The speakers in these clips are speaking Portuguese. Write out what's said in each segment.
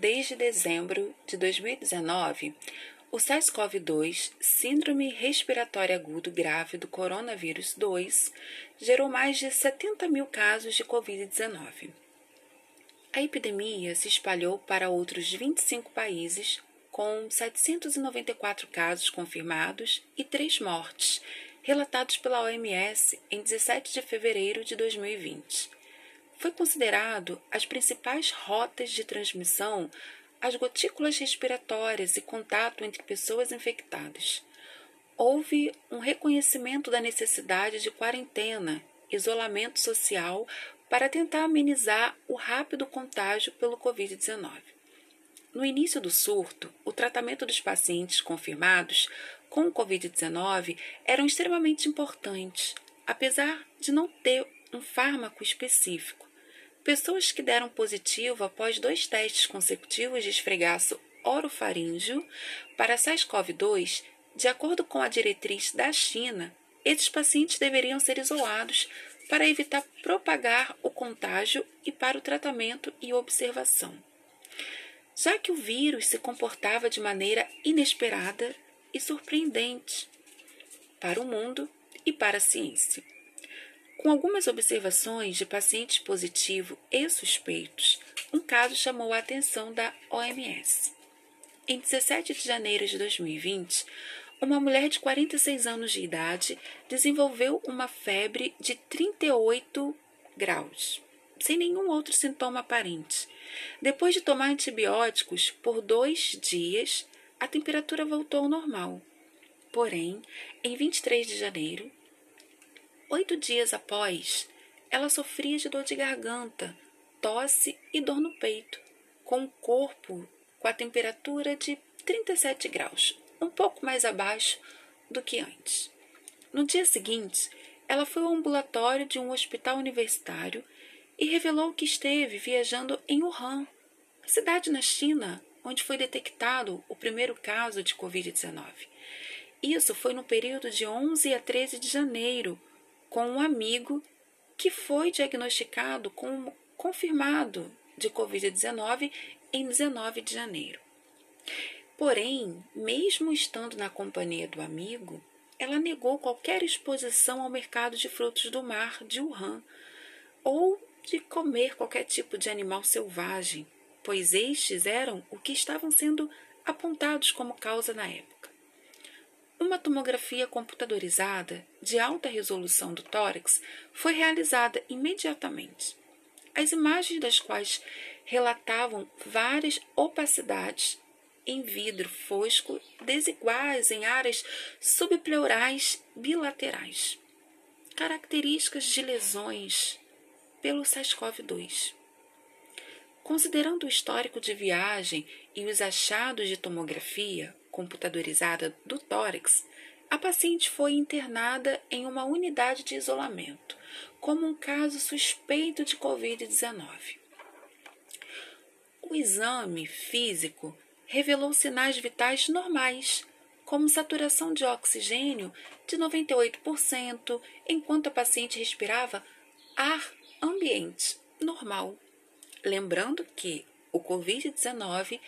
desde dezembro de 2019, o SARS-CoV-2, Síndrome Respiratória Agudo Grave do Coronavírus 2, gerou mais de 70 mil casos de Covid-19. A epidemia se espalhou para outros 25 países, com 794 casos confirmados e 3 mortes, relatados pela OMS em 17 de fevereiro de 2020. Foi considerado as principais rotas de transmissão as gotículas respiratórias e contato entre pessoas infectadas. Houve um reconhecimento da necessidade de quarentena, isolamento social para tentar amenizar o rápido contágio pelo Covid-19. No início do surto, o tratamento dos pacientes confirmados com o Covid-19 eram extremamente importantes, apesar de não ter um fármaco específico. Pessoas que deram positivo após dois testes consecutivos de esfregaço orofaríngeo para SARS-CoV-2, de acordo com a diretriz da China, esses pacientes deveriam ser isolados para evitar propagar o contágio e para o tratamento e observação. Já que o vírus se comportava de maneira inesperada e surpreendente para o mundo e para a ciência. Com algumas observações de pacientes positivos e suspeitos, um caso chamou a atenção da OMS. Em 17 de janeiro de 2020, uma mulher de 46 anos de idade desenvolveu uma febre de 38 graus, sem nenhum outro sintoma aparente. Depois de tomar antibióticos por dois dias, a temperatura voltou ao normal. Porém, em 23 de janeiro, oito dias após, ela sofria de dor de garganta, tosse e dor no peito, com o corpo com a temperatura de 37 graus, um pouco mais abaixo do que antes. No dia seguinte, ela foi ao ambulatório de um hospital universitário e revelou que esteve viajando em Wuhan, cidade na China onde foi detectado o primeiro caso de Covid-19. Isso foi no período de 11 a 13 de janeiro, com um amigo que foi diagnosticado com confirmado de Covid-19 em 19 de janeiro. Porém, mesmo estando na companhia do amigo, ela negou qualquer exposição ao mercado de frutos do mar de Wuhan ou de comer qualquer tipo de animal selvagem, pois estes eram o que estavam sendo apontados como causa na época. Uma tomografia computadorizada de alta resolução do tórax foi realizada imediatamente. As imagens das quais relatavam várias opacidades em vidro fosco desiguais em áreas subpleurais bilaterais, características de lesões pelo SARS-CoV-2. Considerando o histórico de viagem e os achados de tomografia computadorizada do tórax, a paciente foi internada em uma unidade de isolamento, como um caso suspeito de Covid-19. O exame físico revelou sinais vitais normais, como saturação de oxigênio de 98%, enquanto a paciente respirava ar ambiente normal. Lembrando que o Covid-19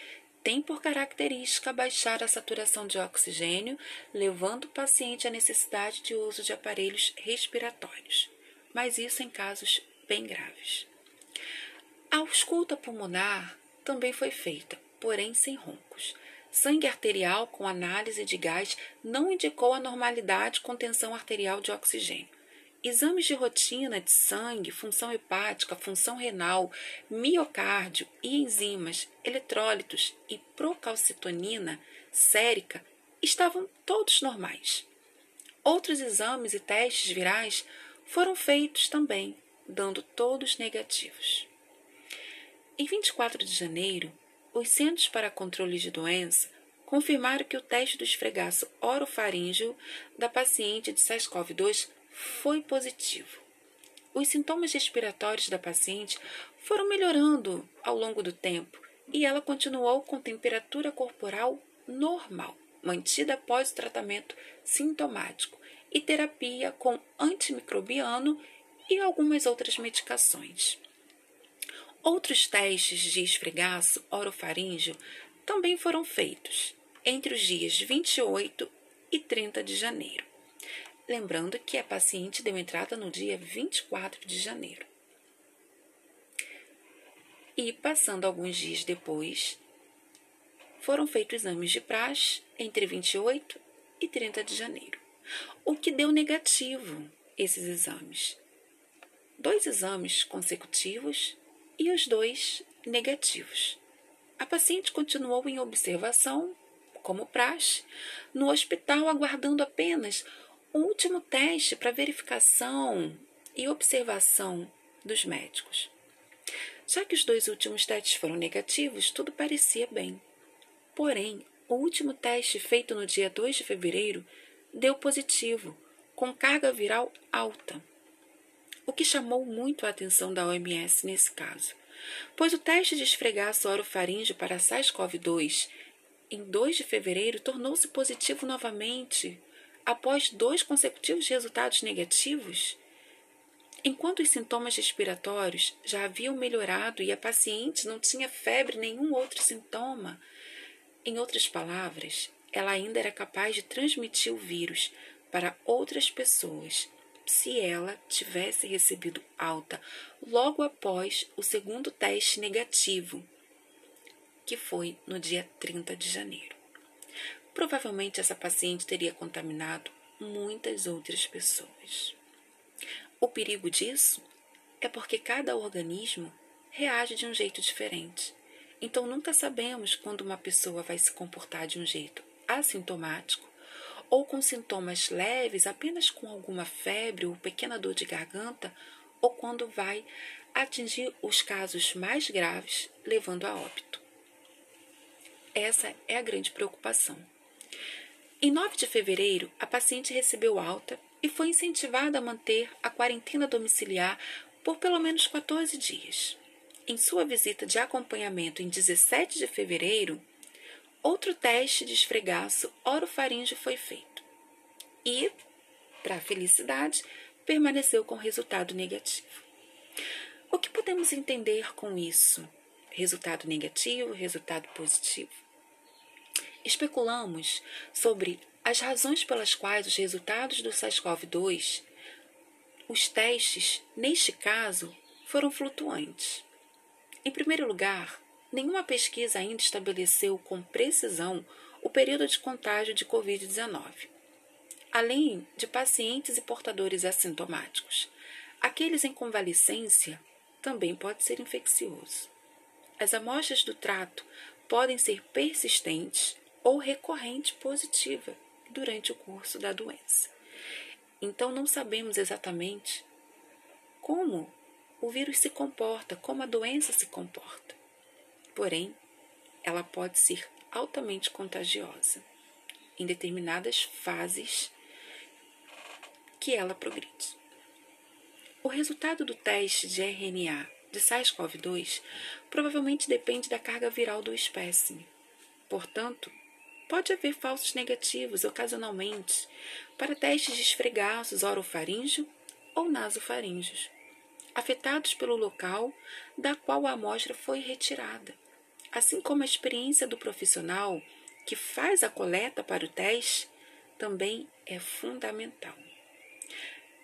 tem por característica baixar a saturação de oxigênio, levando o paciente à necessidade de uso de aparelhos respiratórios, mas isso em casos bem graves. A ausculta pulmonar também foi feita, porém sem roncos. Sangue arterial com análise de gás não indicou anormalidade com tensão arterial de oxigênio. Exames de rotina de sangue, função hepática, função renal, miocárdio e enzimas, eletrólitos e procalcitonina sérica estavam todos normais. Outros exames e testes virais foram feitos também, dando todos negativos. Em 24 de janeiro, os Centros para Controle de Doença confirmaram que o teste do esfregaço orofaríngeo da paciente de SARS-CoV-2 foi positivo. Os sintomas respiratórios da paciente foram melhorando ao longo do tempo e ela continuou com temperatura corporal normal, mantida após o tratamento sintomático e terapia com antimicrobiano e algumas outras medicações. Outros testes de esfregaço orofaríngeo também foram feitos entre os dias 28 e 30 de janeiro. Lembrando que a paciente deu entrada no dia 24 de janeiro. E, passando alguns dias depois, foram feitos exames de praxe entre 28 e 30 de janeiro, o que deu negativo esses exames. Dois exames consecutivos e os dois negativos. A paciente continuou em observação, como praxe, no hospital, aguardando apenas o último teste para verificação e observação dos médicos. Já que os dois últimos testes foram negativos, tudo parecia bem. Porém, o último teste feito no dia 2 de fevereiro deu positivo, com carga viral alta o que chamou muito a atenção da OMS nesse caso, pois o teste de esfregaço orofaríngeo para SARS-CoV-2 em 2 de fevereiro tornou-se positivo novamente após dois consecutivos resultados negativos. Enquanto os sintomas respiratórios já haviam melhorado e a paciente não tinha febre nenhum outro sintoma, em outras palavras, ela ainda era capaz de transmitir o vírus para outras pessoas se ela tivesse recebido alta logo após o segundo teste negativo, que foi no dia 30 de janeiro. Provavelmente essa paciente teria contaminado muitas outras pessoas. O perigo disso é porque cada organismo reage de um jeito diferente. Então nunca sabemos quando uma pessoa vai se comportar de um jeito assintomático ou com sintomas leves, apenas com alguma febre ou pequena dor de garganta, ou quando vai atingir os casos mais graves, levando a óbito. Essa é a grande preocupação. Em 9 de fevereiro, a paciente recebeu alta e foi incentivada a manter a quarentena domiciliar por pelo menos 14 dias. Em sua visita de acompanhamento em 17 de fevereiro, Outro teste de esfregaço orofaríngeo foi feito e, para felicidade, permaneceu com resultado negativo. O que podemos entender com isso? Resultado negativo, resultado positivo? Especulamos sobre as razões pelas quais os resultados do SARS-CoV-2, os testes, neste caso, foram flutuantes. Em primeiro lugar, nenhuma pesquisa ainda estabeleceu com precisão o período de contágio de Covid-19, além de pacientes e portadores assintomáticos. Aqueles em convalescência também pode ser infeccioso. As amostras do trato podem ser persistentes ou recorrente positiva durante o curso da doença. Então não sabemos exatamente como o vírus se comporta, como a doença se comporta porém, ela pode ser altamente contagiosa em determinadas fases que ela progride. O resultado do teste de RNA de SARS-CoV-2 provavelmente depende da carga viral do espécime. Portanto, pode haver falsos negativos ocasionalmente para testes de esfregaços orofaríngeo ou nasofaríngeos, afetados pelo local da qual a amostra foi retirada assim como a experiência do profissional que faz a coleta para o teste também é fundamental.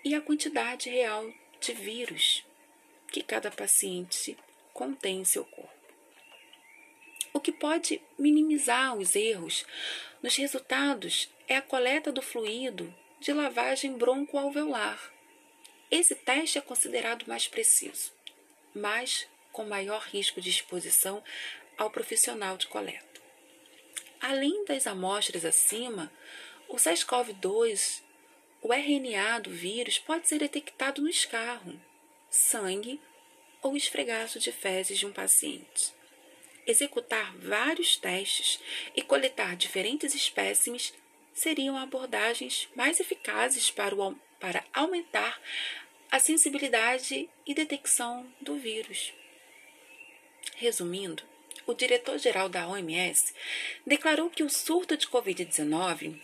E a quantidade real de vírus que cada paciente contém em seu corpo. O que pode minimizar os erros nos resultados é a coleta do fluido de lavagem broncoalveolar. Esse teste é considerado mais preciso, mas com maior risco de exposição ao profissional de coleta. Além das amostras acima, o SARS-CoV-2, o RNA do vírus, pode ser detectado no escarro, sangue ou esfregaço de fezes de um paciente. Executar vários testes e coletar diferentes espécimes seriam abordagens mais eficazes para, o, para aumentar a sensibilidade e detecção do vírus. Resumindo, o diretor-geral da OMS declarou que o surto de Covid-19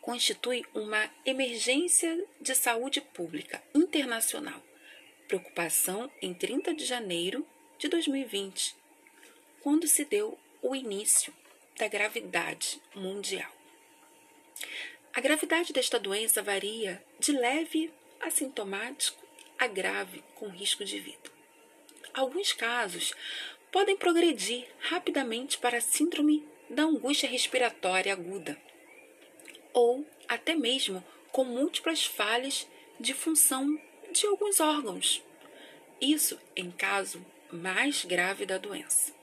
constitui uma emergência de saúde pública internacional, preocupação em 30 de janeiro de 2020, quando se deu o início da gravidade mundial. A gravidade desta doença varia de leve assintomático a grave com risco de vida. Alguns casos podem progredir rapidamente para a síndrome da angústia respiratória aguda ou até mesmo com múltiplas falhas de função de alguns órgãos. Isso em caso mais grave da doença.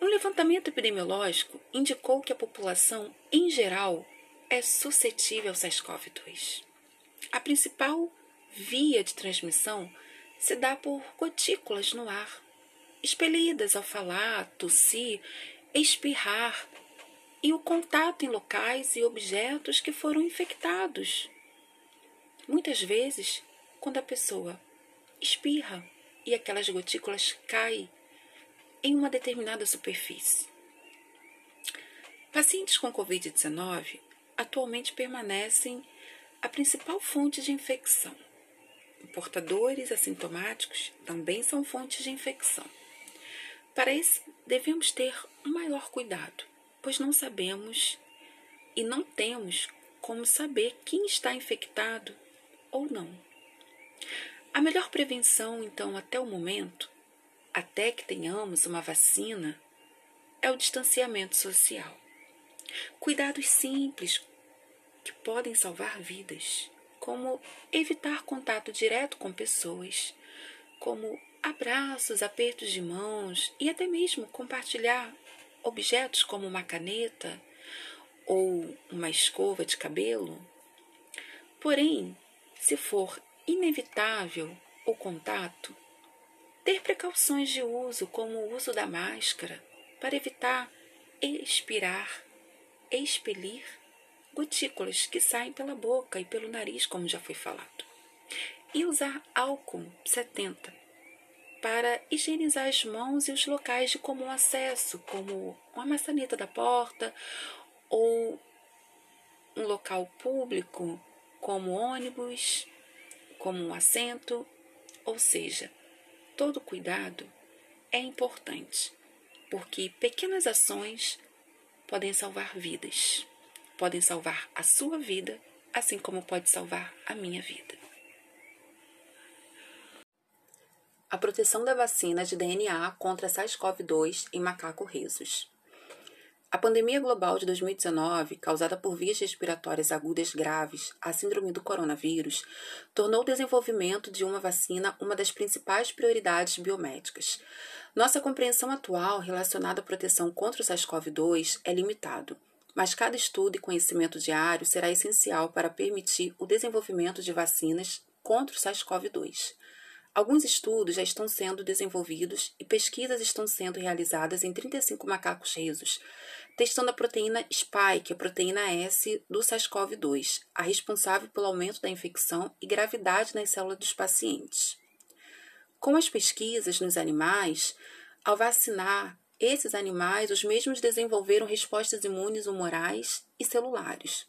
Um levantamento epidemiológico indicou que a população, em geral, é suscetível ao SARS-CoV-2. A principal via de transmissão se dá por gotículas no ar, expelidas ao falar, tossir, espirrar e o contato em locais e objetos que foram infectados. Muitas vezes, quando a pessoa espirra e aquelas gotículas caem em uma determinada superfície. Pacientes com Covid-19 atualmente permanecem a principal fonte de infecção. Portadores assintomáticos também são fontes de infecção. Para isso, devemos ter um maior cuidado, pois não sabemos e não temos como saber quem está infectado ou não. A melhor prevenção, então, até o momento, até que tenhamos uma vacina, é o distanciamento social. Cuidados simples que podem salvar vidas, como evitar contato direto com pessoas, como abraços, apertos de mãos e até mesmo compartilhar objetos como uma caneta ou uma escova de cabelo. Porém, se for inevitável o contato, ter precauções de uso, como o uso da máscara, para evitar expirar, expelir gotículas que saem pela boca e pelo nariz, como já foi falado. E usar álcool 70 para higienizar as mãos e os locais de comum acesso, como uma maçaneta da porta ou um local público, como ônibus, como um assento, ou seja, todo cuidado é importante, porque pequenas ações podem salvar vidas, podem salvar a sua vida, assim como pode salvar a minha vida. A proteção da vacina de DNA contra SARS-CoV-2 em macaco rhesus. A pandemia global de 2019, causada por vias respiratórias agudas graves, a síndrome do coronavírus, tornou o desenvolvimento de uma vacina uma das principais prioridades biomédicas. Nossa compreensão atual relacionada à proteção contra o SARS-CoV-2 é limitado, mas cada estudo e conhecimento diário será essencial para permitir o desenvolvimento de vacinas contra o SARS-CoV-2. Alguns estudos já estão sendo desenvolvidos e pesquisas estão sendo realizadas em 35 macacos rhesus, testando a proteína spike, a proteína S do SARS-CoV-2, a responsável pelo aumento da infecção e gravidade nas células dos pacientes. Com as pesquisas nos animais, ao vacinar esses animais, os mesmos desenvolveram respostas imunes humorais e celulares,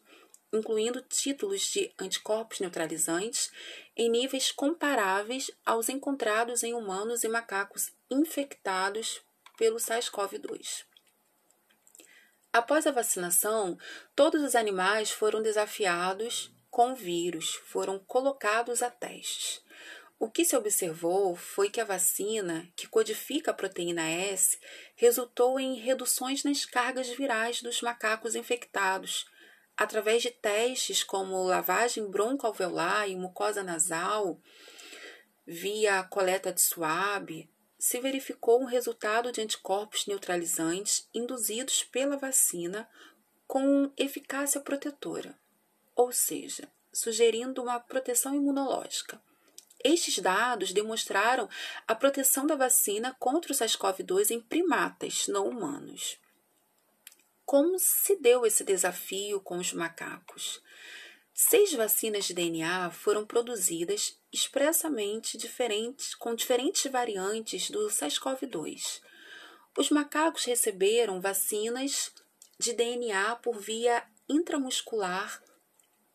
incluindo títulos de anticorpos neutralizantes em níveis comparáveis aos encontrados em humanos e macacos infectados pelo SARS-CoV-2. Após a vacinação, todos os animais foram desafiados com vírus, foram colocados a testes. O que se observou foi que a vacina, que codifica a proteína S, resultou em reduções nas cargas virais dos macacos infectados, através de testes como lavagem broncoalveolar e mucosa nasal, via coleta de suave, se verificou um resultado de anticorpos neutralizantes induzidos pela vacina com eficácia protetora, ou seja, sugerindo uma proteção imunológica. Estes dados demonstraram a proteção da vacina contra o SARS-CoV-2 em primatas não humanos. Como se deu esse desafio com os macacos? Seis vacinas de DNA foram produzidas expressamente diferentes, com diferentes variantes do SARS-CoV-2. Os macacos receberam vacinas de DNA por via intramuscular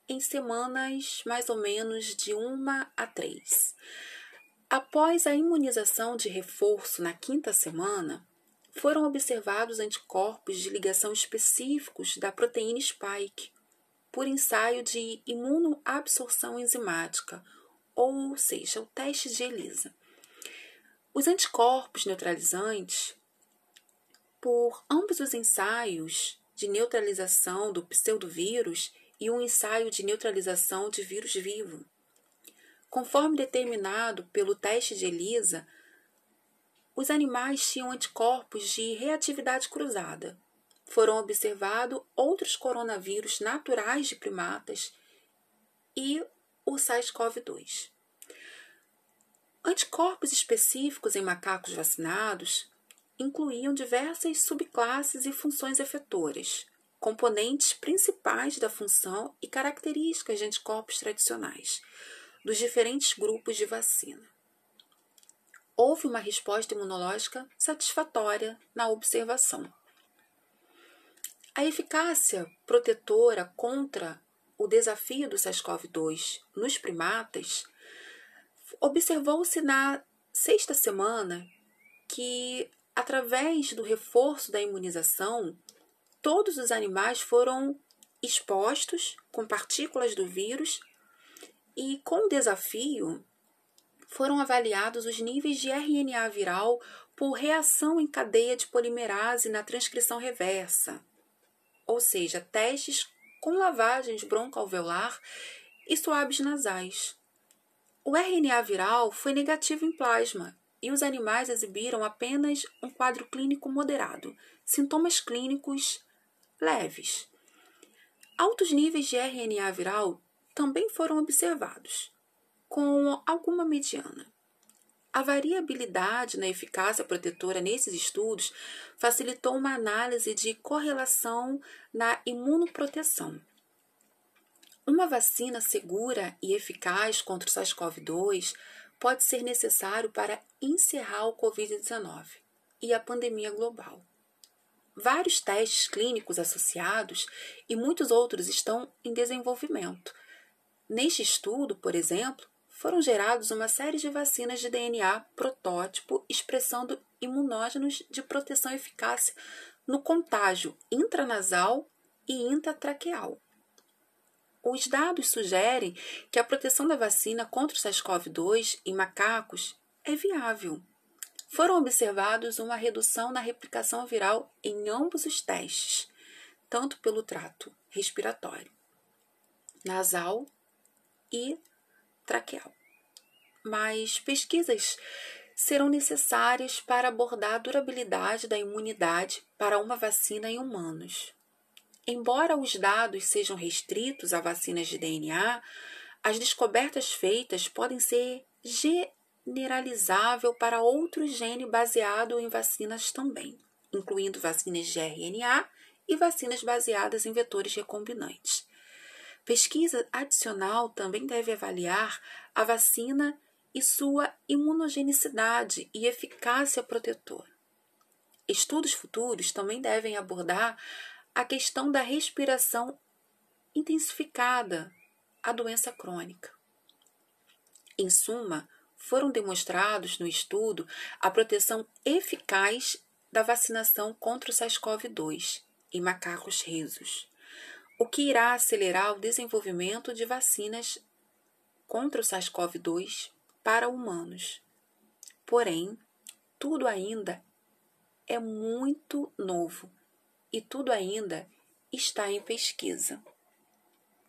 em semanas mais ou menos de uma a três. Após a imunização de reforço na quinta semana, foram observados anticorpos de ligação específicos da proteína spike por ensaio de imunoabsorção enzimática, ou seja, o teste de ELISA. Os anticorpos neutralizantes, por ambos os ensaios de neutralização do pseudovírus e um ensaio de neutralização de vírus vivo, Conforme determinado pelo teste de ELISA, os animais tinham anticorpos de reatividade cruzada. Foram observados outros coronavírus naturais de primatas e o SARS-CoV-2. Anticorpos específicos em macacos vacinados incluíam diversas subclasses e funções efetoras, componentes principais da função e características de anticorpos tradicionais dos diferentes grupos de vacina. Houve uma resposta imunológica satisfatória na observação. A eficácia protetora contra o desafio do SARS-CoV-2 nos primatas observou-se na sexta semana que, através do reforço da imunização, todos os animais foram expostos com partículas do vírus e com o desafio, foram avaliados os níveis de RNA viral por reação em cadeia de polimerase na transcrição reversa, ou seja, testes com lavagens broncoalveolar e suaves nasais. O RNA viral foi negativo em plasma e os animais exibiram apenas um quadro clínico moderado, sintomas clínicos leves. Altos níveis de RNA viral também foram observados, com alguma mediana. A variabilidade na eficácia protetora nesses estudos facilitou uma análise de correlação na imunoproteção. Uma vacina segura e eficaz contra o SARS-CoV-2 pode ser necessário para encerrar o Covid-19 e a pandemia global. Vários testes clínicos associados e muitos outros estão em desenvolvimento Neste estudo, por exemplo, foram gerados uma série de vacinas de DNA protótipo expressando imunógenos de proteção eficaz no contágio intranasal e intratraqueal. Os dados sugerem que a proteção da vacina contra o SARS-CoV-2 em macacos é viável. Foram observados uma redução na replicação viral em ambos os testes, tanto pelo trato respiratório, nasal e traqueal. Mas pesquisas serão necessárias para abordar a durabilidade da imunidade para uma vacina em humanos. Embora os dados sejam restritos a vacinas de DNA, as descobertas feitas podem ser generalizável para outros genes baseados em vacinas também, incluindo vacinas de RNA e vacinas baseadas em vetores recombinantes. Pesquisa adicional também deve avaliar a vacina e sua imunogenicidade e eficácia protetora. Estudos futuros também devem abordar a questão da respiração intensificada, a doença crônica. Em suma, foram demonstrados no estudo a proteção eficaz da vacinação contra o SARS-CoV-2 em macacos resos o que irá acelerar o desenvolvimento de vacinas contra o SARS-CoV-2 para humanos. Porém, tudo ainda é muito novo e tudo ainda está em pesquisa.